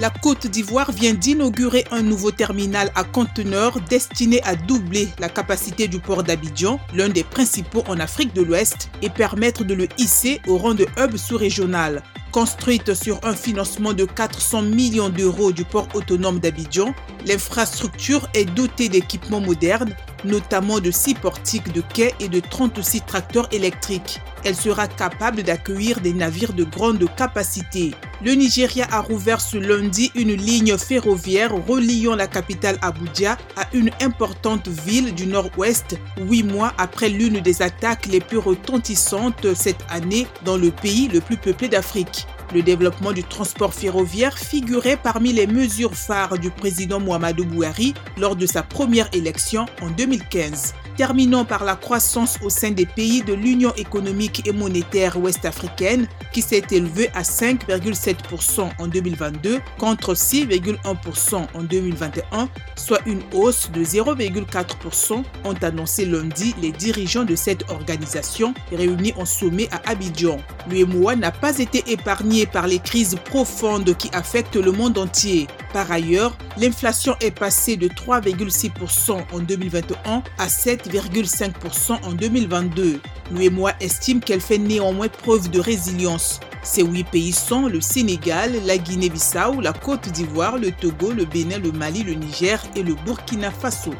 La Côte d'Ivoire vient d'inaugurer un nouveau terminal à conteneurs destiné à doubler la capacité du port d'Abidjan, l'un des principaux en Afrique de l'Ouest, et permettre de le hisser au rang de hub sous-régional. Construite sur un financement de 400 millions d'euros du port autonome d'Abidjan, l'infrastructure est dotée d'équipements modernes, notamment de 6 portiques de quai et de 36 tracteurs électriques. Elle sera capable d'accueillir des navires de grande capacité. Le Nigeria a rouvert ce lundi une ligne ferroviaire reliant la capitale Abuja à une importante ville du nord-ouest, huit mois après l'une des attaques les plus retentissantes cette année dans le pays le plus peuplé d'Afrique. Le développement du transport ferroviaire figurait parmi les mesures phares du président Muhammadu Buhari lors de sa première élection en 2015. Terminons par la croissance au sein des pays de l'Union économique et monétaire ouest-africaine qui s'est élevée à 5,7% en 2022 contre 6,1% en 2021, soit une hausse de 0,4%, ont annoncé lundi les dirigeants de cette organisation réunis en sommet à Abidjan. L'UMOA n'a pas été épargné par les crises profondes qui affectent le monde entier. Par ailleurs, l'inflation est passée de 3,6% en 2021 à 7,5% en 2022. L'UEMOA estime qu'elle fait néanmoins preuve de résilience. Ces huit pays sont le Sénégal, la Guinée-Bissau, la Côte d'Ivoire, le Togo, le Bénin, le Mali, le Niger et le Burkina Faso.